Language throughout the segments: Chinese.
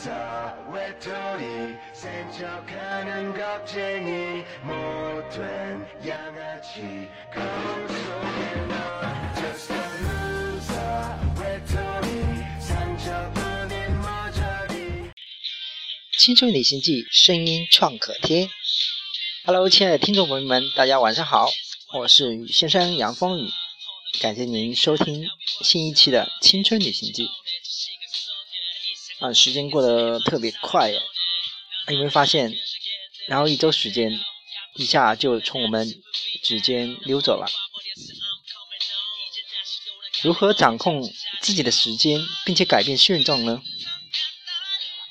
青春旅行记，声音创可贴。Hello，亲爱的听众朋友们，大家晚上好，我是雨先生杨风雨，感谢您收听新一期的《青春旅行记》。啊，时间过得特别快耶，有没有发现？然后一周时间，一下就从我们指尖溜走了。如何掌控自己的时间，并且改变现状呢？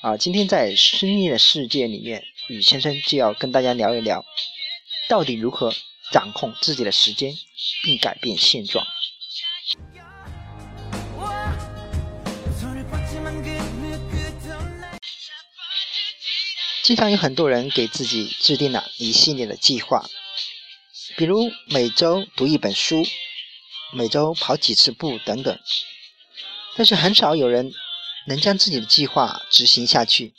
啊，今天在深夜的世界里面，雨先生就要跟大家聊一聊，到底如何掌控自己的时间，并改变现状。经常有很多人给自己制定了一系列的计划，比如每周读一本书，每周跑几次步等等，但是很少有人。能将自己的计划执行下去，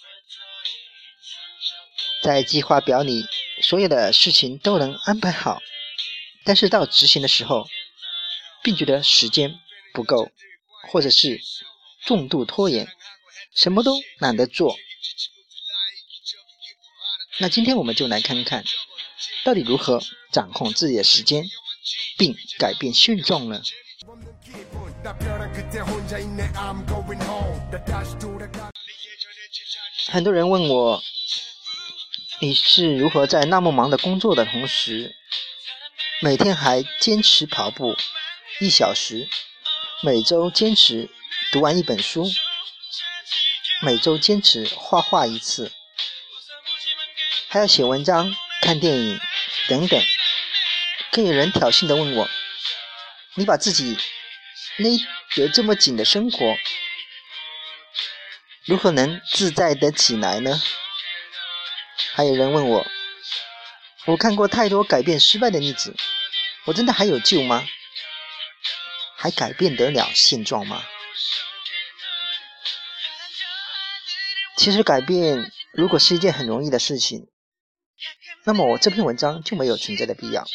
在计划表里所有的事情都能安排好，但是到执行的时候，并觉得时间不够，或者是重度拖延，什么都懒得做。那今天我们就来看看，到底如何掌控自己的时间，并改变现状呢？很多人问我，你是如何在那么忙的工作的同时，每天还坚持跑步一小时，每周坚持读完一本书，每周坚持画画一次，还要写文章、看电影等等。更有人挑衅的问我，你把自己。勒得这么紧的生活，如何能自在得起来呢？还有人问我，我看过太多改变失败的例子，我真的还有救吗？还改变得了现状吗？其实改变如果是一件很容易的事情，那么我这篇文章就没有存在的必要。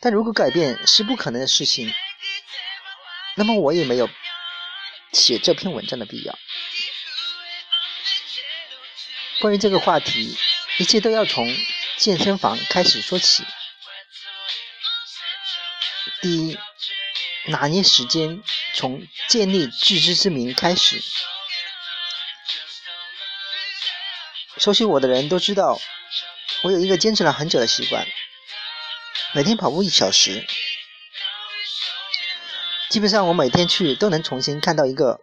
但如果改变是不可能的事情，那么我也没有写这篇文章的必要。关于这个话题，一切都要从健身房开始说起。第一，拿捏时间，从建立自知之明开始。熟悉我的人都知道，我有一个坚持了很久的习惯，每天跑步一小时。基本上我每天去都能重新看到一个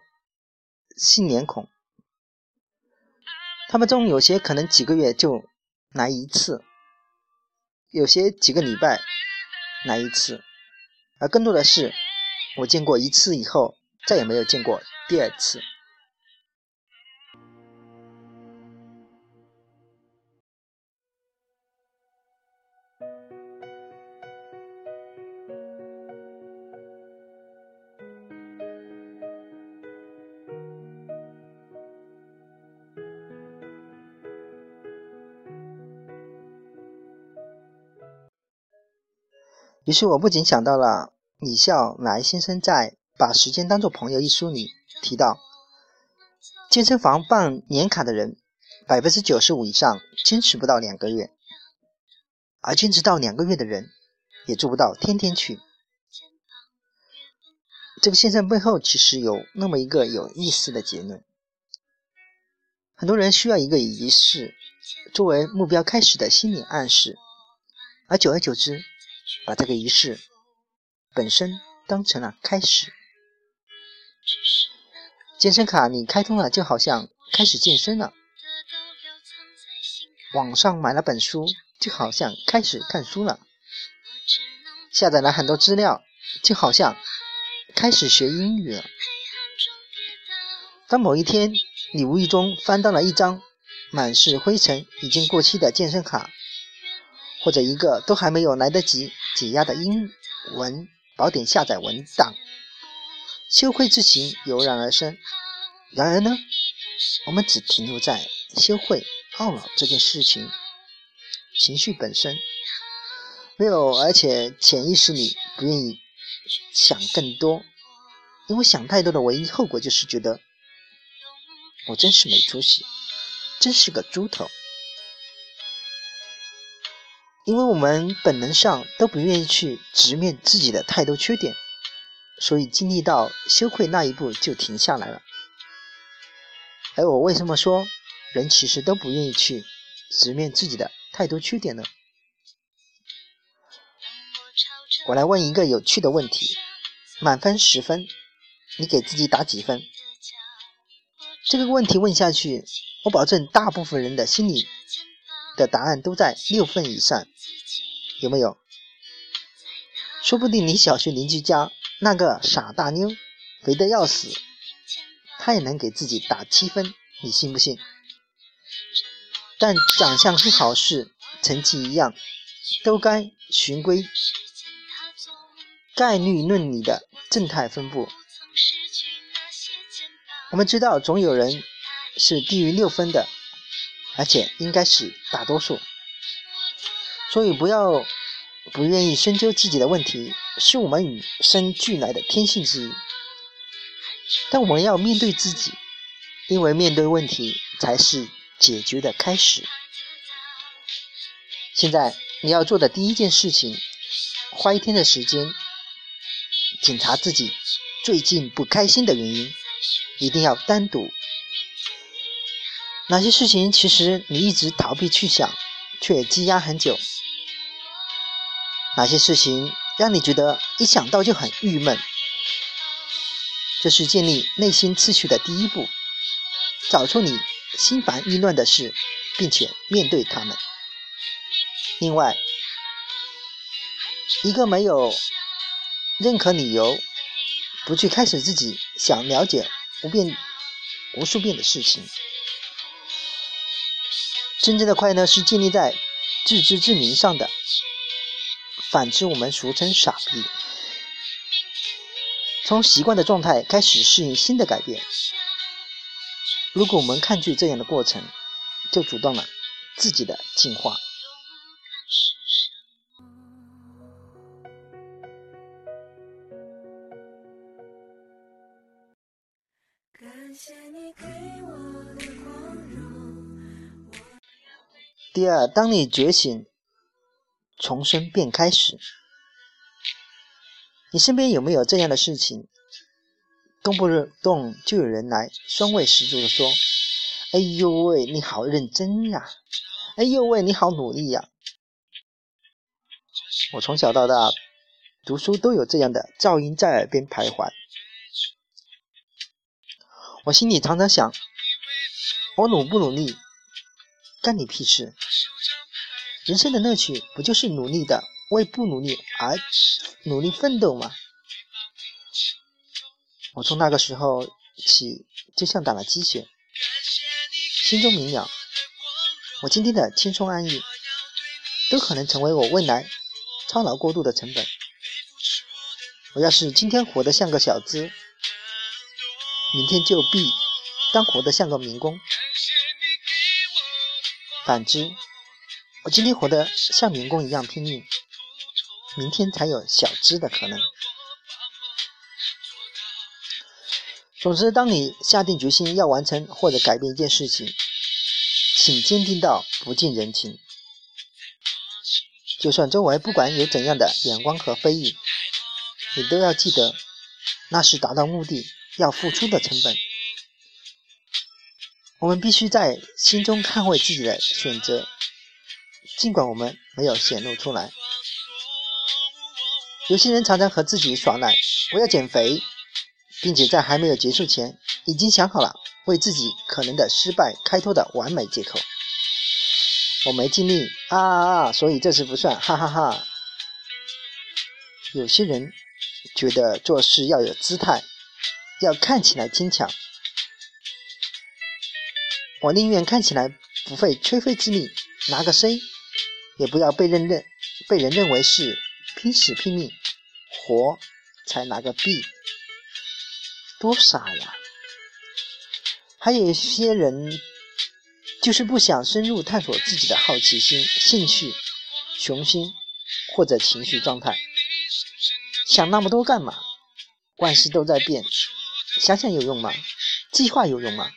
新脸孔，他们中有些可能几个月就来一次，有些几个礼拜来一次，而更多的是我见过一次以后再也没有见过第二次。于是我不仅想到了李笑来先生在《把时间当作朋友》一书里提到，健身房办年卡的人，百分之九十五以上坚持不到两个月，而坚持到两个月的人，也做不到天天去。这个现象背后其实有那么一个有意思的结论：很多人需要一个仪式作为目标开始的心理暗示，而久而久之。把这个仪式本身当成了开始。健身卡你开通了，就好像开始健身了；网上买了本书，就好像开始看书了；下载了很多资料，就好像开始学英语了。当某一天你无意中翻到了一张满是灰尘、已经过期的健身卡，或者一个都还没有来得及解压的英文宝典下载文档，羞愧之情油然而生。然而呢，我们只停留在羞愧、懊恼这件事情，情绪本身没有，而且潜意识里不愿意想更多，因为想太多的唯一后果就是觉得我真是没出息，真是个猪头。因为我们本能上都不愿意去直面自己的太多缺点，所以经历到羞愧那一步就停下来了。而我为什么说人其实都不愿意去直面自己的太多缺点呢？我来问一个有趣的问题：满分十分，你给自己打几分？这个问题问下去，我保证大部分人的心里。的答案都在六分以上，有没有？说不定你小学邻居家那个傻大妞，肥得要死，她也能给自己打七分，你信不信？但长相和考试成绩一样，都该循规概率论里的正态分布。我们知道，总有人是低于六分的。而且应该是大多数，所以不要不愿意深究自己的问题，是我们与生俱来的天性之一。但我们要面对自己，因为面对问题才是解决的开始。现在你要做的第一件事情，花一天的时间检查自己最近不开心的原因，一定要单独。哪些事情其实你一直逃避去想，却积压很久？哪些事情让你觉得一想到就很郁闷？这是建立内心秩序的第一步。找出你心烦意乱的事，并且面对他们。另外，一个没有任何理由不去开始自己想了解无遍无数遍的事情。真正的快乐是建立在自知之明上的，反之，我们俗称傻逼。从习惯的状态开始适应新的改变。如果我们抗拒这样的过程，就阻断了自己的进化。第二，当你觉醒、重生便开始，你身边有没有这样的事情？动不动就有人来酸味十足的说：“哎呦喂，你好认真呀！哎呦喂，你好努力呀！”我从小到大读书都有这样的噪音在耳边徘徊，我心里常常想：我努不努力？干你屁事！人生的乐趣不就是努力的为不努力而努力奋斗吗？我从那个时候起就像打了鸡血，心中明了，我今天的轻松安逸都可能成为我未来操劳过度的成本。我要是今天活得像个小资，明天就必当活得像个民工。反之，我今天活得像民工一样拼命，明天才有小资的可能。总之，当你下定决心要完成或者改变一件事情，请坚定到不近人情。就算周围不管有怎样的眼光和非议，你都要记得，那是达到目的要付出的成本。我们必须在心中捍卫自己的选择，尽管我们没有显露出来。有些人常常和自己耍赖，我要减肥，并且在还没有结束前，已经想好了为自己可能的失败开脱的完美借口。我没尽力啊啊啊！所以这次不算，哈哈哈。有些人觉得做事要有姿态，要看起来坚强。我宁愿看起来不费吹灰之力拿个 C，也不要被认认被人认为是拼死拼命活才拿个 B，多傻呀！还有一些人就是不想深入探索自己的好奇心、兴趣、雄心或者情绪状态，想那么多干嘛？万事都在变，想想有用吗？计划有用吗？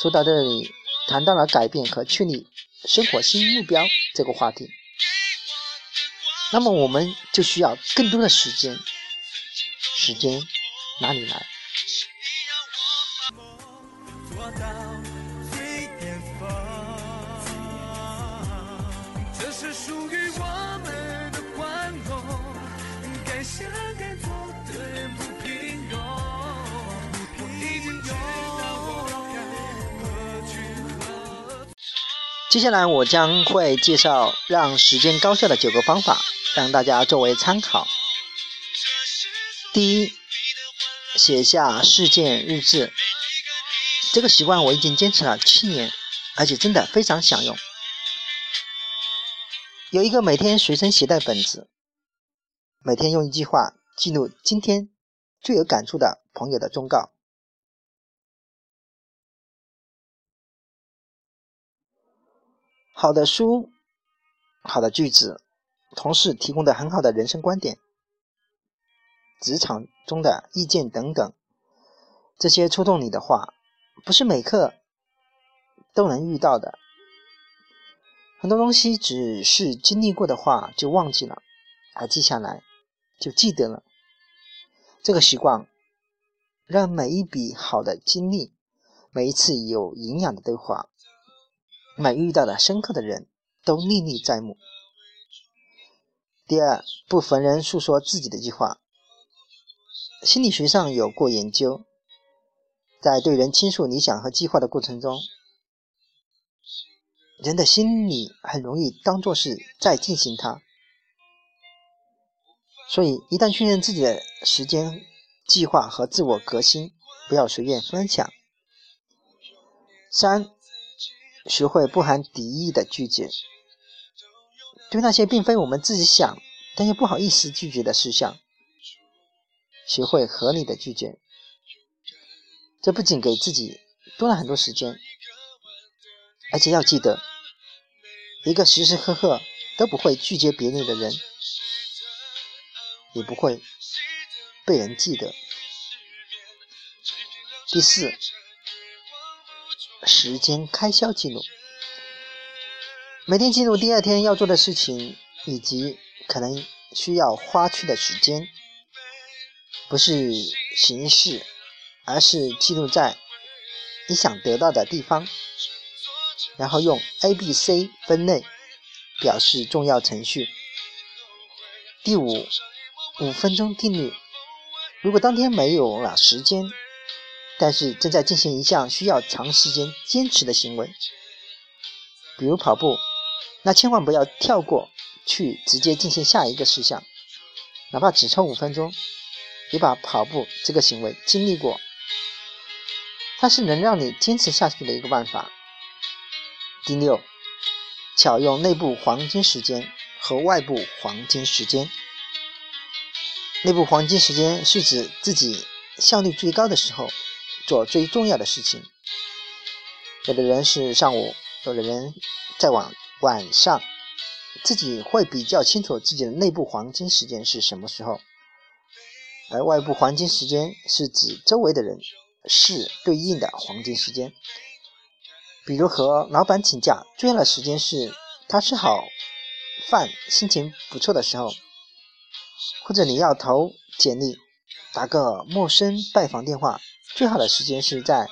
说到这里，谈到了改变和确立生活新目标这个话题，那么我们就需要更多的时间。时间哪里来？接下来我将会介绍让时间高效的九个方法，让大家作为参考。第一，写下事件日志。这个习惯我已经坚持了七年，而且真的非常想用。有一个每天随身携带本子，每天用一句话记录今天最有感触的朋友的忠告。好的书，好的句子，同事提供的很好的人生观点。职场中的意见等等，这些触动你的话，不是每刻都能遇到的。很多东西只是经历过的话就忘记了，而记下来就记得了。这个习惯让每一笔好的经历，每一次有营养的对话，每遇到的深刻的人都历历在目。第二，不逢人诉说自己的计划。心理学上有过研究，在对人倾诉理想和计划的过程中，人的心里很容易当作是在进行它，所以一旦确认自己的时间计划和自我革新，不要随便分享。三，学会不含敌意的拒绝，对那些并非我们自己想但又不好意思拒绝的事项。学会合理的拒绝，这不仅给自己多了很多时间，而且要记得，一个时时刻刻都不会拒绝别人的人，也不会被人记得。第四，时间开销记录，每天记录第二天要做的事情以及可能需要花去的时间。不是形式，而是记录在你想得到的地方，然后用 A、B、C 分类表示重要程序。第五，五分钟定律。如果当天没有了时间，但是正在进行一项需要长时间坚持的行为，比如跑步，那千万不要跳过去直接进行下一个事项，哪怕只抽五分钟。你把跑步这个行为经历过，它是能让你坚持下去的一个办法。第六，巧用内部黄金时间和外部黄金时间。内部黄金时间是指自己效率最高的时候做最重要的事情。有的人是上午，有的人在晚晚上，自己会比较清楚自己的内部黄金时间是什么时候。而外部黄金时间是指周围的人事对应的黄金时间，比如和老板请假，重要的时间是他吃好饭、心情不错的时候；或者你要投简历、打个陌生拜访电话，最好的时间是在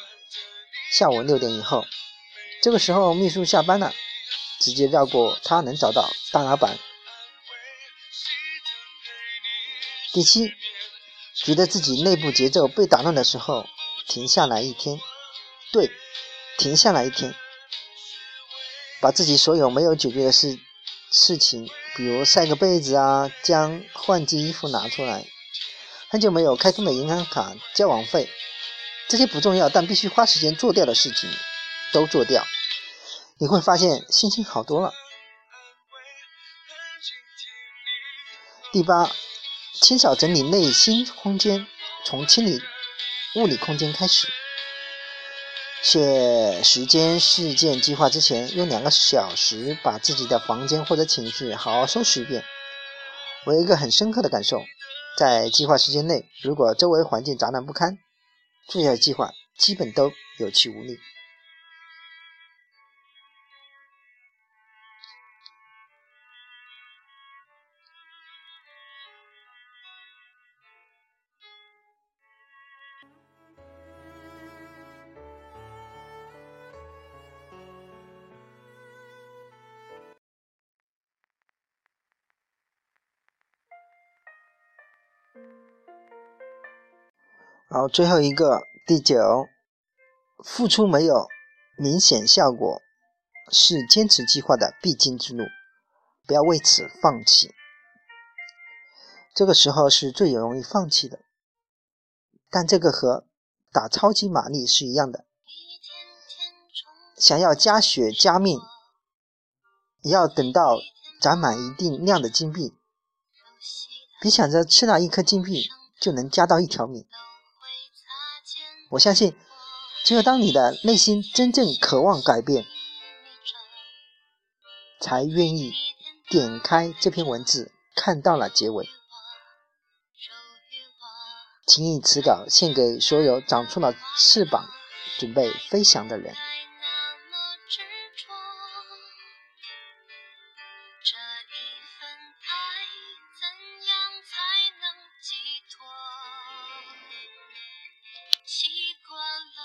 下午六点以后。这个时候秘书下班了，直接绕过他能找到大老板。第七。觉得自己内部节奏被打乱的时候，停下来一天，对，停下来一天，把自己所有没有解决的事事情，比如晒个被子啊，将换季衣服拿出来，很久没有开通的银行卡交网费，这些不重要但必须花时间做掉的事情，都做掉，你会发现心情好多了。第八。清扫整理内心空间，从清理物理空间开始。写时间事件计划之前，用两个小时把自己的房间或者寝室好好收拾一遍。我有一个很深刻的感受，在计划时间内，如果周围环境杂乱不堪，做下的计划基本都有气无力。好，最后一个第九，付出没有明显效果，是坚持计划的必经之路，不要为此放弃。这个时候是最容易放弃的，但这个和打超级玛丽是一样的，想要加血加命，也要等到攒满一定量的金币，别想着吃那一颗金币就能加到一条命。我相信，只有当你的内心真正渴望改变，才愿意点开这篇文字，看到了结尾。请以此稿献给所有长出了翅膀、准备飞翔的人。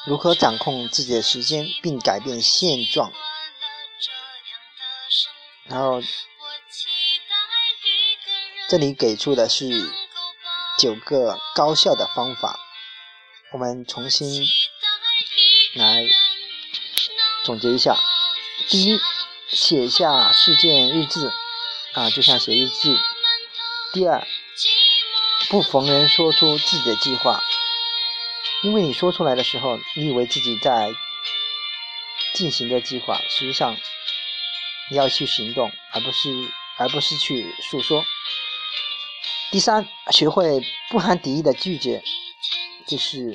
如何掌控自己的时间并改变现状？然后，这里给出的是九个高效的方法，我们重新来总结一下：第一，写下事件日志，啊，就像写日记；第二，不逢人说出自己的计划。因为你说出来的时候，你以为自己在进行着计划，实际上你要去行动，而不是而不是去诉说。第三，学会不含敌意的拒绝，就是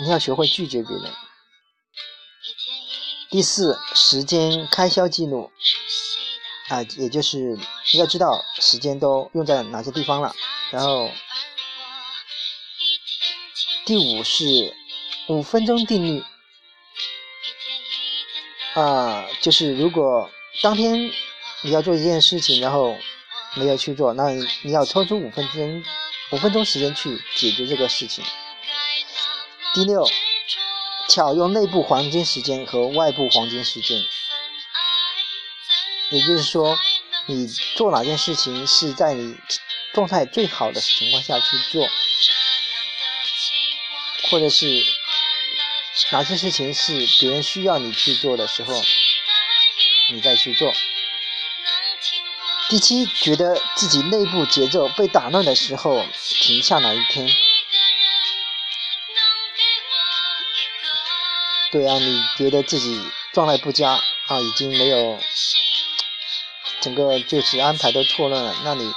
你要学会拒绝别人。第四，时间开销记录，啊，也就是你要知道时间都用在哪些地方了，然后。第五是五分钟定律，啊，就是如果当天你要做一件事情，然后没有去做，那你要抽出五分钟，五分钟时间去解决这个事情。第六，巧用内部黄金时间和外部黄金时间，也就是说，你做哪件事情是在你状态最好的情况下去做。或者是哪些事情是别人需要你去做的时候，你再去做。第七，觉得自己内部节奏被打乱的时候，停下来一天。对啊，你觉得自己状态不佳啊，已经没有整个就是安排都错乱了，那你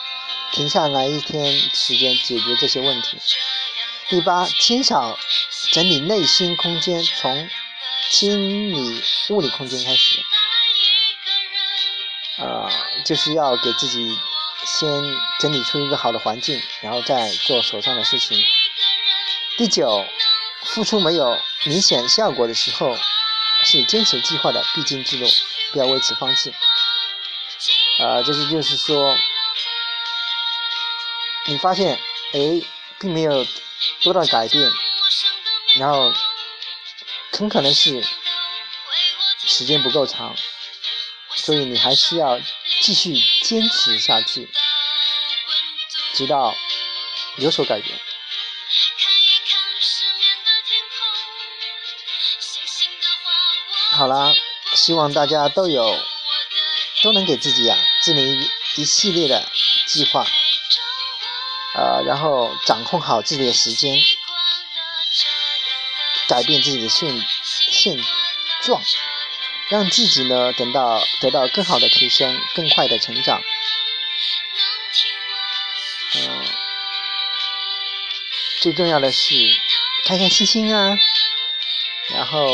停下来一天时间解决这些问题。第八，清扫整理内心空间，从清理物理空间开始。呃，就是要给自己先整理出一个好的环境，然后再做手上的事情。第九，付出没有明显效果的时候，是坚持计划的必经之路，不要为此放弃。啊，这是就是说，你发现，哎，并没有。多大改变，然后很可能是时间不够长，所以你还是要继续坚持下去，直到有所改变。好啦，希望大家都有都能给自己啊制定一一系列的计划。呃，然后掌控好自己的时间，改变自己的现现状，让自己呢等到得到更好的提升，更快的成长。嗯，最重要的是开开心心啊，然后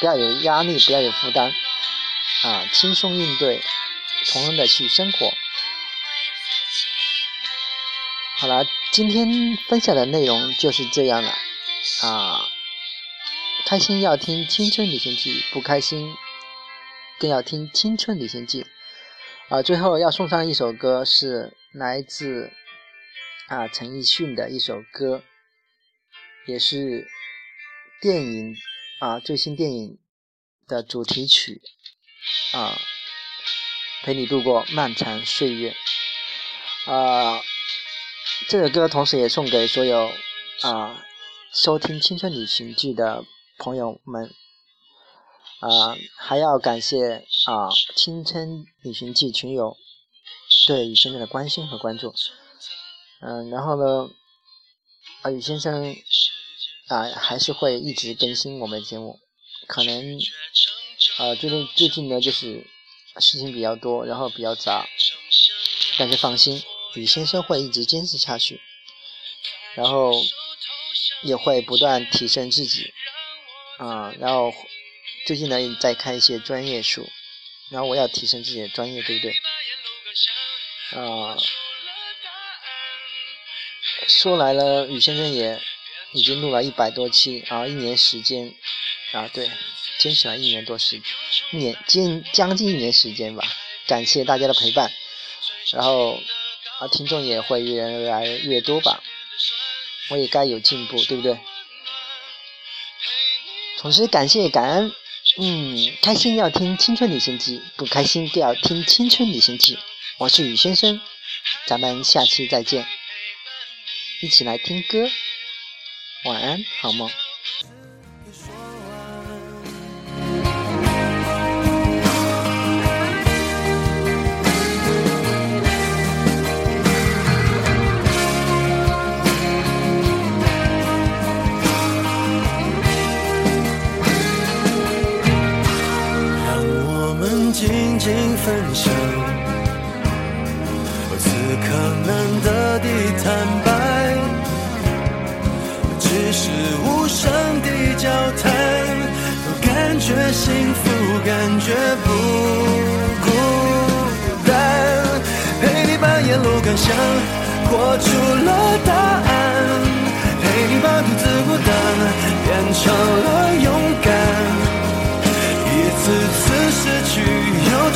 不要有压力，不要有负担，啊，轻松应对，从容的去生活。好了，今天分享的内容就是这样了，啊，开心要听《青春旅行记》，不开心更要听《青春旅行记》。啊，最后要送上一首歌，是来自啊陈奕迅的一首歌，也是电影啊最新电影的主题曲啊，陪你度过漫长岁月啊。这首歌同时也送给所有啊收听《青春旅行记》的朋友们。啊，还要感谢啊《青春旅行记》群友对雨先生的关心和关注。嗯，然后呢，啊雨先生啊还是会一直更新我们的节目，可能啊最近最近呢就是事情比较多，然后比较杂，但是放心，雨先生会一直坚持下去，然后也会不断提升自己，啊，然后。最近呢，在看一些专业书，然后我要提升自己的专业，对不对？啊，说来了，雨先生也已经录了一百多期啊，一年时间啊，对，坚持了一年多时，一年近将近一年时间吧。感谢大家的陪伴，然后啊，听众也会越来越多吧，我也该有进步，对不对？同时感谢感恩。嗯，开心要听《青春旅行记》，不开心就要听《青春旅行记》。我是雨先生，咱们下期再见，一起来听歌，晚安，好梦。分享，此刻难得的坦白，只是无声的交谈，都感觉幸福，感觉不孤单。陪你把沿路感想活出了答案，陪你把独自孤单变成了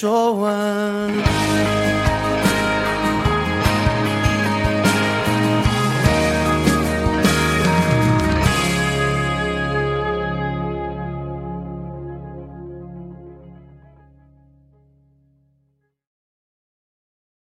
说完。